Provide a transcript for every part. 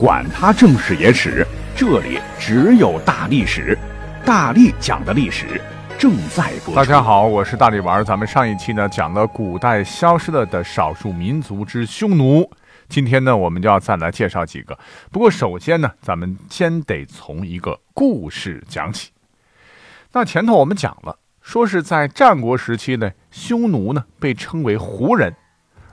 管他正史野史，这里只有大历史，大力讲的历史正在播出。大家好，我是大力丸。咱们上一期呢讲了古代消失了的少数民族之匈奴，今天呢我们就要再来介绍几个。不过首先呢，咱们先得从一个故事讲起。那前头我们讲了，说是在战国时期呢，匈奴呢被称为胡人。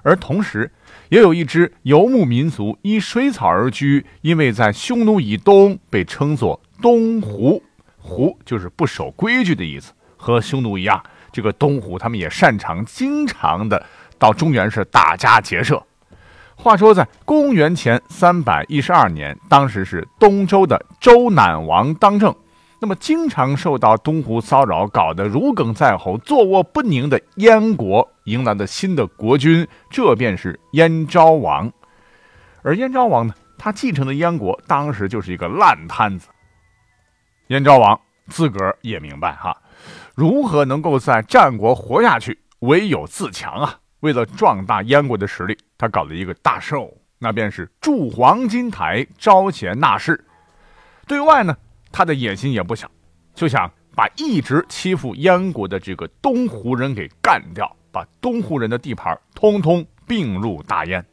而同时，也有一支游牧民族依水草而居，因为在匈奴以东，被称作东胡。胡就是不守规矩的意思，和匈奴一样，这个东胡他们也擅长经常的到中原是打家劫舍。话说，在公元前三百一十二年，当时是东周的周赧王当政。那么，经常受到东胡骚扰，搞得如鲠在喉、坐卧不宁的燕国迎来了新的国君，这便是燕昭王。而燕昭王呢，他继承的燕国当时就是一个烂摊子。燕昭王自个儿也明白哈，如何能够在战国活下去，唯有自强啊！为了壮大燕国的实力，他搞了一个大寿，那便是筑黄金台，招贤纳士。对外呢。他的野心也不小，就想把一直欺负燕国的这个东胡人给干掉，把东胡人的地盘通通并入大燕。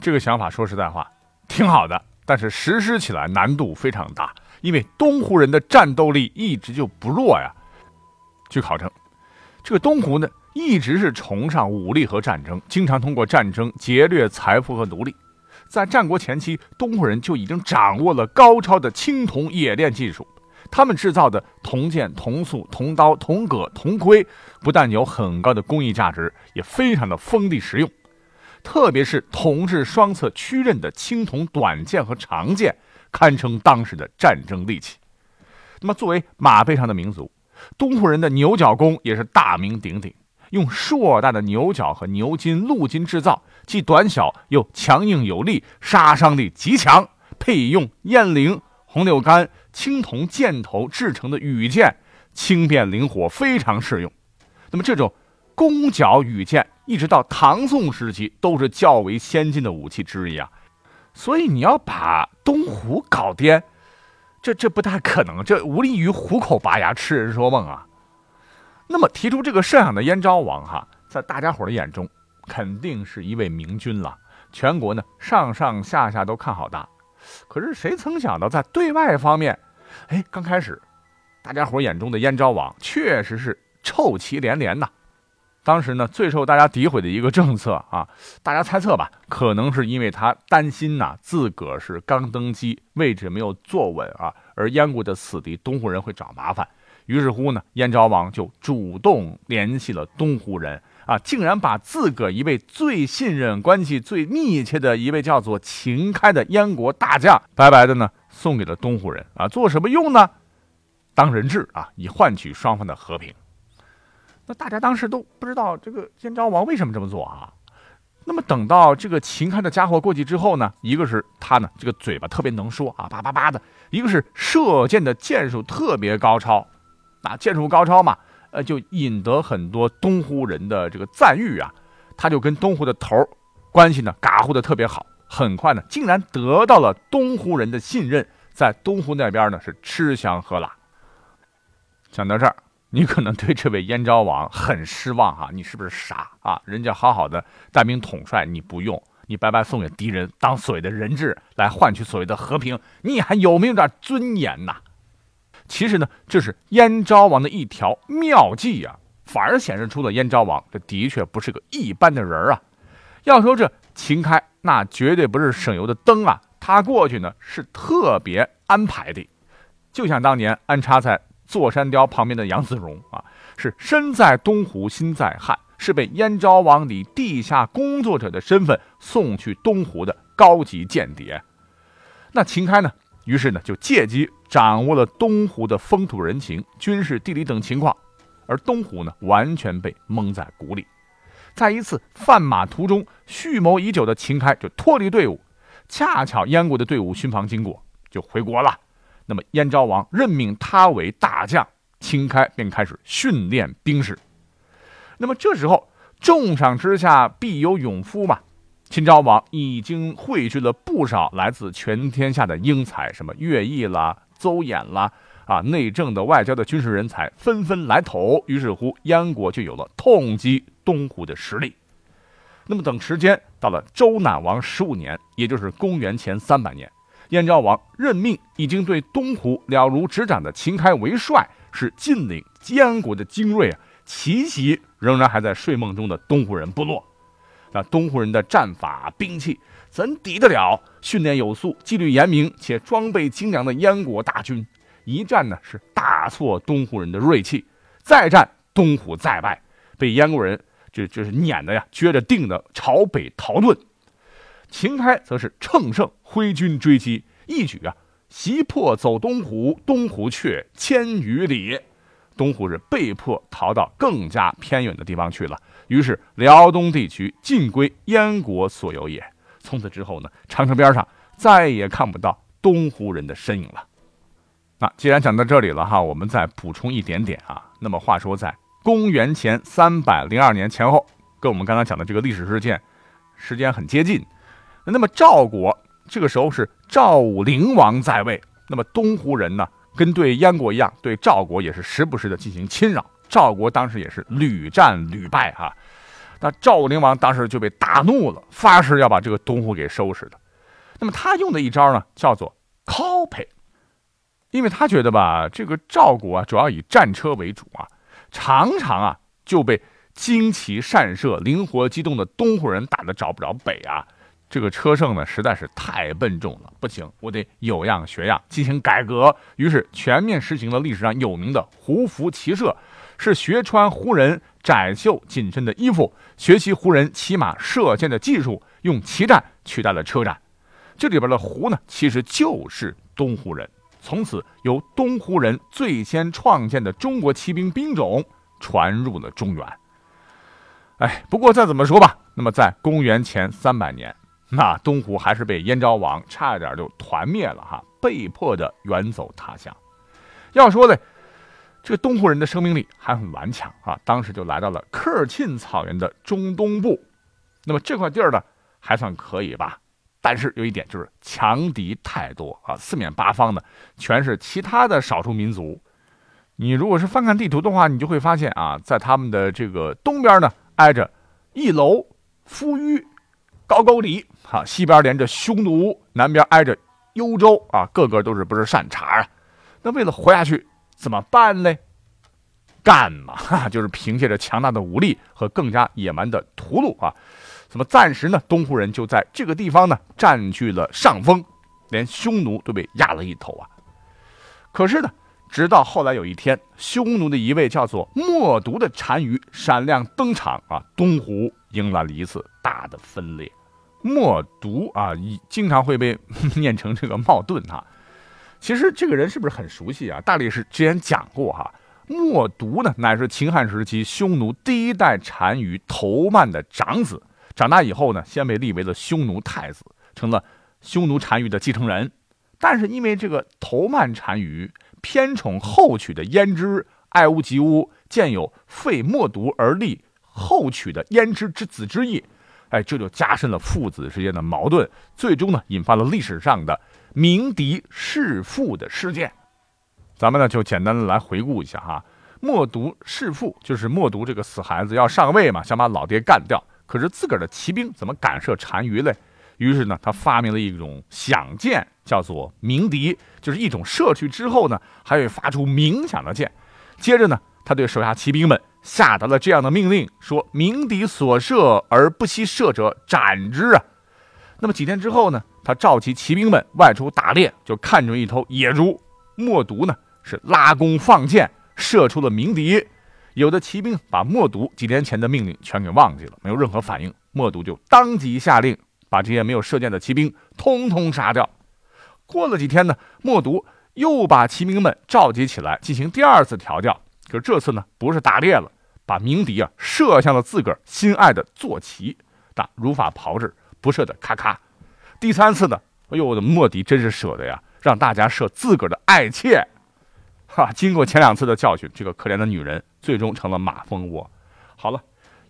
这个想法说实在话挺好的，但是实施起来难度非常大，因为东胡人的战斗力一直就不弱呀。据考证，这个东胡呢一直是崇尚武力和战争，经常通过战争劫掠财富和奴隶。在战国前期，东胡人就已经掌握了高超的青铜冶炼技术。他们制造的铜剑、铜塑、铜刀、铜戈、铜盔，不但有很高的工艺价值，也非常的锋利实用。特别是铜质双侧曲刃的青铜短剑和长剑，堪称当时的战争利器。那么，作为马背上的民族，东胡人的牛角弓也是大名鼎鼎。用硕大的牛角和牛筋、鹿筋制造，既短小又强硬有力，杀伤力极强。配用雁翎、红柳杆、青铜箭头制成的羽箭，轻便灵活，非常适用。那么，这种弓角羽箭，一直到唐宋时期都是较为先进的武器之一啊。所以，你要把东湖搞颠，这这不太可能，这无利于虎口拔牙、痴人说梦啊。那么提出这个设想的燕昭王哈，在大家伙的眼中，肯定是一位明君了。全国呢上上下下都看好他。可是谁曾想到，在对外方面，哎，刚开始，大家伙眼中的燕昭王确实是臭棋连连呐。当时呢，最受大家诋毁的一个政策啊，大家猜测吧，可能是因为他担心呐，自个儿是刚登基，位置没有坐稳啊，而燕国的死敌东胡人会找麻烦。于是乎呢，燕昭王就主动联系了东胡人啊，竟然把自个儿一位最信任、关系最密切的一位叫做秦开的燕国大将，白白的呢送给了东胡人啊，做什么用呢？当人质啊，以换取双方的和平。那大家当时都不知道这个燕昭王为什么这么做啊？那么等到这个秦开的家伙过去之后呢，一个是他呢这个嘴巴特别能说啊，叭叭叭的；一个是射箭的箭术特别高超。那剑术高超嘛，呃，就引得很多东湖人的这个赞誉啊。他就跟东湖的头儿关系呢，嘎呼的特别好。很快呢，竟然得到了东湖人的信任，在东湖那边呢是吃香喝辣。讲到这儿，你可能对这位燕昭王很失望哈，你是不是傻啊？人家好好的带兵统帅，你不用，你白白送给敌人当所谓的人质，来换取所谓的和平，你还有没有点尊严呐？其实呢，这是燕昭王的一条妙计呀，反而显示出了燕昭王这的确不是个一般的人啊。要说这秦开，那绝对不是省油的灯啊，他过去呢是特别安排的，就像当年安插在座山雕旁边的杨子荣啊，是身在东湖心在汉，是被燕昭王以地下工作者的身份送去东湖的高级间谍。那秦开呢？于是呢，就借机掌握了东湖的风土人情、军事地理等情况，而东湖呢，完全被蒙在鼓里。在一次贩马途中，蓄谋已久的秦开就脱离队伍，恰巧燕国的队伍巡防经过，就回国了。那么燕昭王任命他为大将，秦开便开始训练兵士。那么这时候，重赏之下必有勇夫嘛。秦昭王已经汇聚了不少来自全天下的英才，什么乐毅啦、邹衍啦，啊，内政的、外交的、军事人才纷纷来投，于是乎燕国就有了痛击东湖的实力。那么等时间到了周赧王十五年，也就是公元前三百年，燕昭王任命已经对东湖了如指掌的秦开为帅，是晋领燕国的精锐啊，奇袭仍然还在睡梦中的东湖人部落。那东湖人的战法、兵器怎抵得了训练有素、纪律严明且装备精良的燕国大军？一战呢是大挫东湖人的锐气，再战东湖再败，被燕国人这这是撵的呀，撅着腚的朝北逃遁。秦开则是乘胜挥军追击，一举啊袭破走东湖，东湖却千余里。东湖是被迫逃到更加偏远的地方去了，于是辽东地区尽归燕国所有也。从此之后呢，长城边上再也看不到东湖人的身影了。那既然讲到这里了哈，我们再补充一点点啊。那么话说，在公元前三百零二年前后，跟我们刚刚讲的这个历史事件时间很接近。那么赵国这个时候是赵武灵王在位，那么东湖人呢？跟对燕国一样，对赵国也是时不时的进行侵扰。赵国当时也是屡战屡败哈，那赵武灵王当时就被大怒了，发誓要把这个东湖给收拾的。那么他用的一招呢，叫做 copy，因为他觉得吧，这个赵国啊，主要以战车为主啊，常常啊就被精骑善射、灵活机动的东湖人打得找不着北啊。这个车胜呢实在是太笨重了，不行，我得有样学样，进行改革。于是全面实行了历史上有名的胡服骑射，是学穿胡人窄袖紧身的衣服，学习胡人骑马射箭的技术，用骑战取代了车战。这里边的胡呢，其实就是东湖人。从此，由东湖人最先创建的中国骑兵兵种传入了中原。哎，不过再怎么说吧，那么在公元前三百年。那东湖还是被燕昭王差一点就团灭了哈，被迫的远走他乡。要说呢，这个东湖人的生命力还很顽强啊，当时就来到了科尔沁草原的中东部。那么这块地儿呢，还算可以吧？但是有一点就是强敌太多啊，四面八方的全是其他的少数民族。你如果是翻看地图的话，你就会发现啊，在他们的这个东边呢，挨着一楼、夫余。高句丽，哈，西边连着匈奴，南边挨着幽州啊，个个都是不是善茬啊？那为了活下去怎么办呢？干嘛？就是凭借着强大的武力和更加野蛮的屠戮啊，怎么暂时呢？东湖人就在这个地方呢占据了上风，连匈奴都被压了一头啊。可是呢，直到后来有一天，匈奴的一位叫做默毒的单于闪亮登场啊，东湖迎来了一次大的分裂。默毒啊，经常会被 念成这个冒顿哈。其实这个人是不是很熟悉啊？大力士之前讲过哈，默毒呢乃是秦汉时期匈奴第一代单于头曼的长子。长大以后呢，先被立为了匈奴太子，成了匈奴单于的继承人。但是因为这个头曼单于偏宠后娶的胭脂，爱屋及乌，见有废默毒而立后娶的胭脂之子之意。哎，这就加深了父子之间的矛盾，最终呢，引发了历史上的鸣笛弑父的事件。咱们呢，就简单的来回顾一下哈。默读弑父，就是默读这个死孩子要上位嘛，想把老爹干掉，可是自个儿的骑兵怎么敢射单于嘞？于是呢，他发明了一种响箭，叫做鸣笛，就是一种射去之后呢，还会发出鸣响的箭。接着呢，他对手下骑兵们。下达了这样的命令，说鸣笛所射而不惜射者斩之啊！那么几天之后呢？他召集骑兵们外出打猎，就看中一头野猪。默毒呢是拉弓放箭，射出了鸣笛。有的骑兵把默毒几天前的命令全给忘记了，没有任何反应。默毒就当即下令把这些没有射箭的骑兵通通杀掉。过了几天呢，默毒又把骑兵们召集起来进行第二次调教，就这次呢不是打猎了。把鸣笛啊射向了自个儿心爱的坐骑，但如法炮制，不射的咔咔。第三次呢，哎呦我的莫迪真是舍得呀，让大家射自个儿的爱妾。哈，经过前两次的教训，这个可怜的女人最终成了马蜂窝。好了，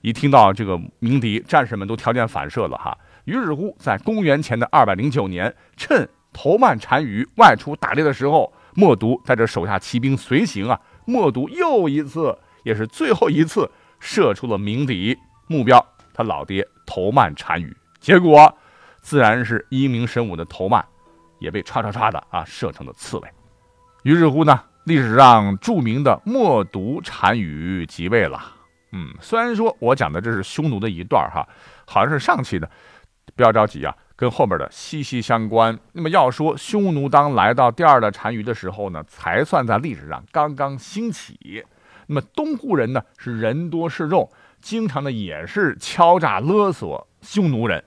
一听到这个鸣笛，战士们都条件反射了哈，于是乎，在公元前的二百零九年，趁头曼单于外出打猎的时候，默读带着手下骑兵随行啊，默读又一次，也是最后一次射出了鸣笛，目标他老爹头曼单于。结果，自然是英明神武的头曼，也被唰唰唰的啊射成了刺猬。于是乎呢，历史上著名的默读单于即位了。嗯，虽然说我讲的这是匈奴的一段哈，好像是上期的，不要着急啊，跟后面的息息相关。那么要说匈奴当来到第二代单于的时候呢，才算在历史上刚刚兴起。那么东胡人呢是人多势众，经常的也是敲诈勒索匈奴人。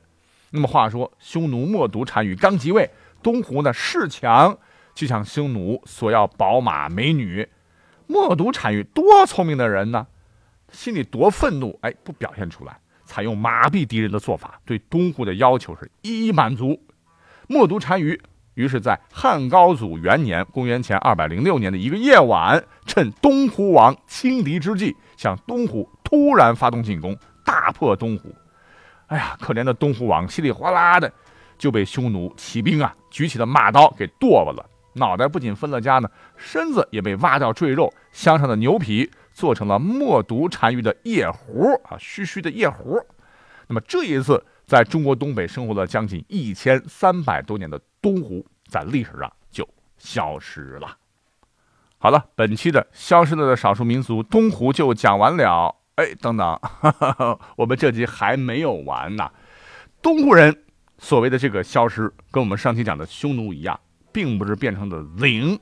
那么话说匈奴默读单于刚即位，东胡呢恃强就向匈奴索要宝马美女。默读单于多聪明的人呢！心里多愤怒，哎，不表现出来，采用麻痹敌人的做法，对东胡的要求是一一满足。默读单于于是，在汉高祖元年（公元前二百零六年）的一个夜晚，趁东胡王轻敌之际，向东胡突然发动进攻，大破东胡。哎呀，可怜的东胡王稀里哗啦的就被匈奴骑兵啊举起的马刀给剁了，脑袋不仅分了家呢，身子也被挖掉赘肉，镶上的牛皮。做成了默读单于的夜壶啊，嘘嘘的夜壶。那么这一次，在中国东北生活了将近一千三百多年的东胡，在历史上就消失了。好了，本期的消失了的少数民族东胡就讲完了。哎，等等，我们这集还没有完呢。东胡人所谓的这个消失，跟我们上期讲的匈奴一样，并不是变成的零。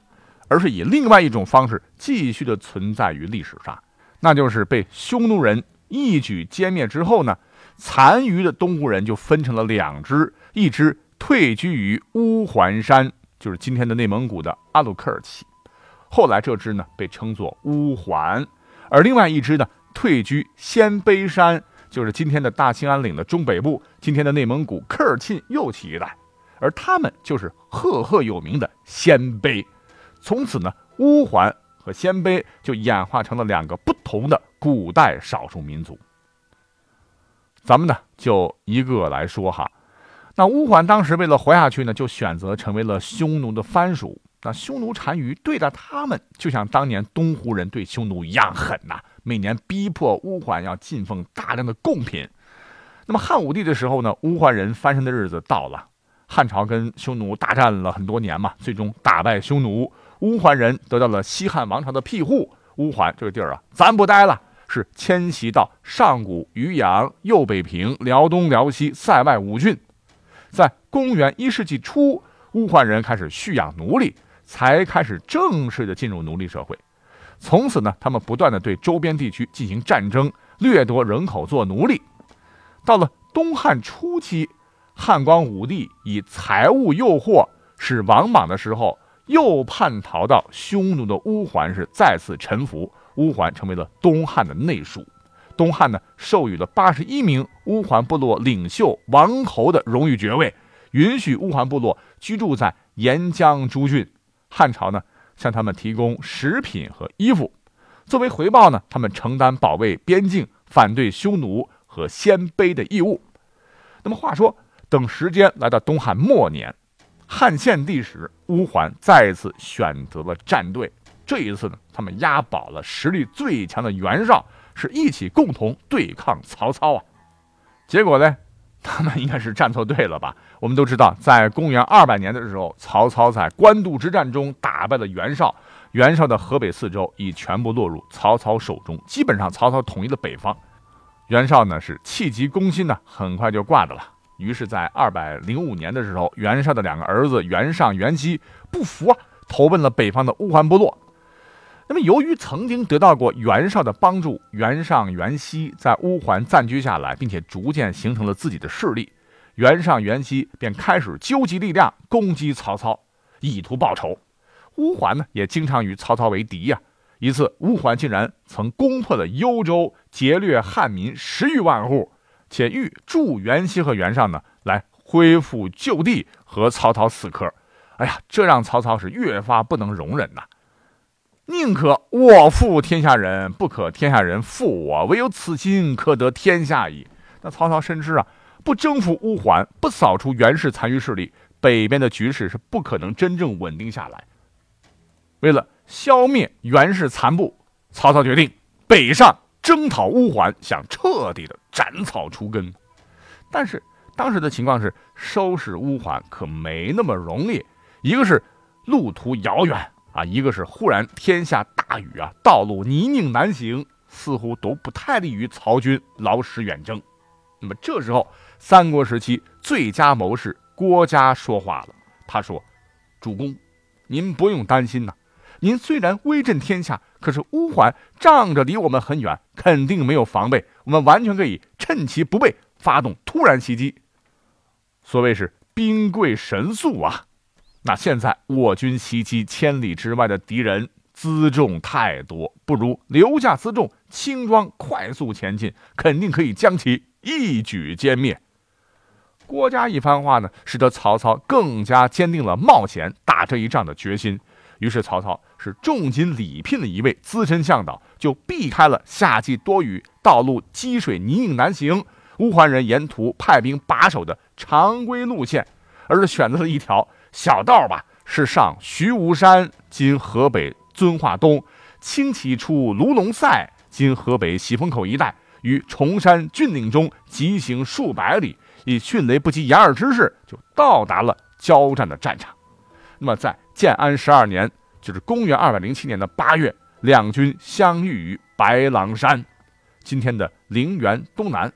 而是以另外一种方式继续的存在于历史上，那就是被匈奴人一举歼灭之后呢，残余的东胡人就分成了两支，一支退居于乌桓山，就是今天的内蒙古的阿鲁科尔旗，后来这支呢被称作乌桓，而另外一支呢退居鲜卑山，就是今天的大兴安岭的中北部，今天的内蒙古科尔沁右旗一带，而他们就是赫赫有名的鲜卑。从此呢，乌桓和鲜卑就演化成了两个不同的古代少数民族。咱们呢就一个来说哈，那乌桓当时为了活下去呢，就选择成为了匈奴的藩属。那匈奴单于对待他们，就像当年东胡人对匈奴一样狠呐，每年逼迫乌桓要进奉大量的贡品。那么汉武帝的时候呢，乌桓人翻身的日子到了，汉朝跟匈奴大战了很多年嘛，最终打败匈奴。乌桓人得到了西汉王朝的庇护，乌桓这个地儿啊，咱不待了，是迁徙到上古、渔阳、右北平、辽东、辽西、塞外五郡。在公元一世纪初，乌桓人开始蓄养奴隶，才开始正式的进入奴隶社会。从此呢，他们不断的对周边地区进行战争，掠夺人口做奴隶。到了东汉初期，汉光武帝以财物诱惑，使王莽的时候。又叛逃到匈奴的乌桓是再次臣服，乌桓成为了东汉的内属。东汉呢，授予了八十一名乌桓部落领袖王侯的荣誉爵位，允许乌桓部落居住在沿江诸郡。汉朝呢，向他们提供食品和衣服，作为回报呢，他们承担保卫边境、反对匈奴和鲜卑的义务。那么话说，等时间来到东汉末年。汉献帝时，乌桓再一次选择了站队。这一次呢，他们押宝了实力最强的袁绍，是一起共同对抗曹操啊。结果呢，他们应该是站错队了吧？我们都知道，在公元二百年的时候，曹操在官渡之战中打败了袁绍，袁绍的河北四州已全部落入曹操手中，基本上曹操统一了北方。袁绍呢是气急攻心呢，很快就挂的了。于是，在二百零五年的时候，袁绍的两个儿子袁尚、袁熙不服啊，投奔了北方的乌桓部落。那么，由于曾经得到过袁绍的帮助，袁尚、袁熙在乌桓暂居下来，并且逐渐形成了自己的势力。袁尚、袁熙便开始纠集力量攻击曹操，以图报仇。乌桓呢，也经常与曹操为敌呀。一次，乌桓竟然曾攻破了幽州，劫掠汉民十余万户。且欲助袁熙和袁尚呢，来恢复旧地和曹操死磕。哎呀，这让曹操是越发不能容忍呐！宁可我负天下人，不可天下人负我，唯有此心可得天下矣。那曹操深知啊，不征服乌桓，不扫除袁氏残余势力，北边的局势是不可能真正稳定下来。为了消灭袁氏残部，曹操决定北上征讨乌桓，想彻底的斩草除根。但是当时的情况是，收拾乌桓可没那么容易。一个是路途遥远啊，一个是忽然天下大雨啊，道路泥泞难行，似乎都不太利于曹军劳师远征。那么这时候，三国时期最佳谋士郭嘉说话了，他说：“主公，您不用担心呐。”您虽然威震天下，可是乌桓仗着离我们很远，肯定没有防备。我们完全可以趁其不备，发动突然袭击。所谓是兵贵神速啊！那现在我军袭击千里之外的敌人，辎重太多，不如留下辎重，轻装快速前进，肯定可以将其一举歼灭。郭嘉一番话呢，使得曹操更加坚定了冒险打这一仗的决心。于是曹操是重金礼聘了一位资深向导，就避开了夏季多雨、道路积水泥泞难行、乌桓人沿途派兵把守的常规路线，而是选择了一条小道吧，是上徐无山（今河北遵化东），轻骑出卢龙塞（今河北喜峰口一带），于崇山峻岭中疾行数百里，以迅雷不及掩耳之势就到达了交战的战场。那么在建安十二年，就是公元二百零七年的八月，两军相遇于白狼山，今天的陵园东南。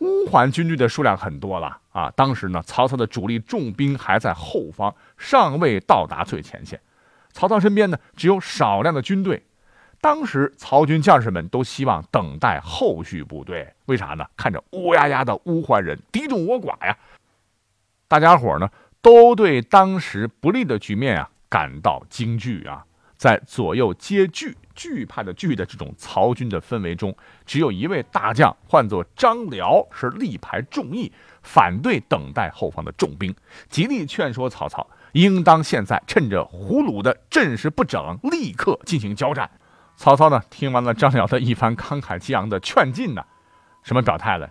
乌桓军队的数量很多了啊！当时呢，曹操的主力重兵还在后方，尚未到达最前线。曹操身边呢，只有少量的军队。当时曹军将士们都希望等待后续部队，为啥呢？看着乌压压的乌桓人，敌众我寡呀！大家伙呢？都对当时不利的局面啊感到惊惧啊，在左右皆惧惧怕的惧的这种曹军的氛围中，只有一位大将，唤作张辽，是力排众议，反对等待后方的重兵，极力劝说曹操，应当现在趁着胡虏的阵势不整，立刻进行交战。曹操呢，听完了张辽的一番慷慨激昂的劝进呢，什么表态了？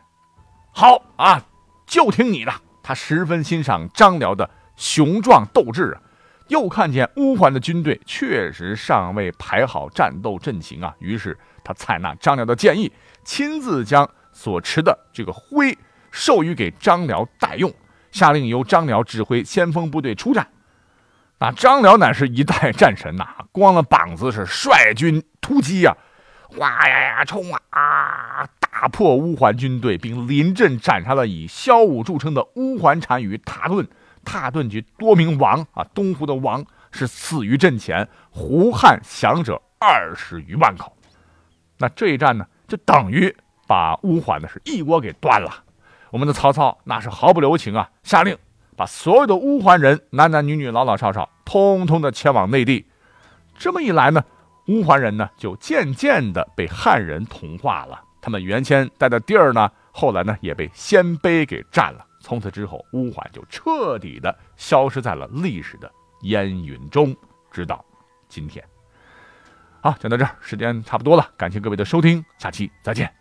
好啊，就听你的。他十分欣赏张辽的雄壮斗志啊，又看见乌桓的军队确实尚未排好战斗阵型啊，于是他采纳张辽的建议，亲自将所持的这个徽授予给张辽代用，下令由张辽指挥先锋部队出战。那张辽乃是一代战神呐，光了膀子是率军突击呀，哇呀呀冲啊！打破乌桓军队，并临阵斩杀了以骁武著称的乌桓单于蹋顿。蹋顿及多名王啊，东胡的王是死于阵前，胡汉降者二十余万口。那这一战呢，就等于把乌桓呢是一锅给端了。我们的曹操那是毫不留情啊，下令把所有的乌桓人，男男女女、老老少少，通通的迁往内地。这么一来呢，乌桓人呢就渐渐的被汉人同化了。他们原先待的地儿呢，后来呢也被鲜卑给占了。从此之后，乌桓就彻底的消失在了历史的烟云中，直到今天。好，讲到这儿，时间差不多了，感谢各位的收听，下期再见。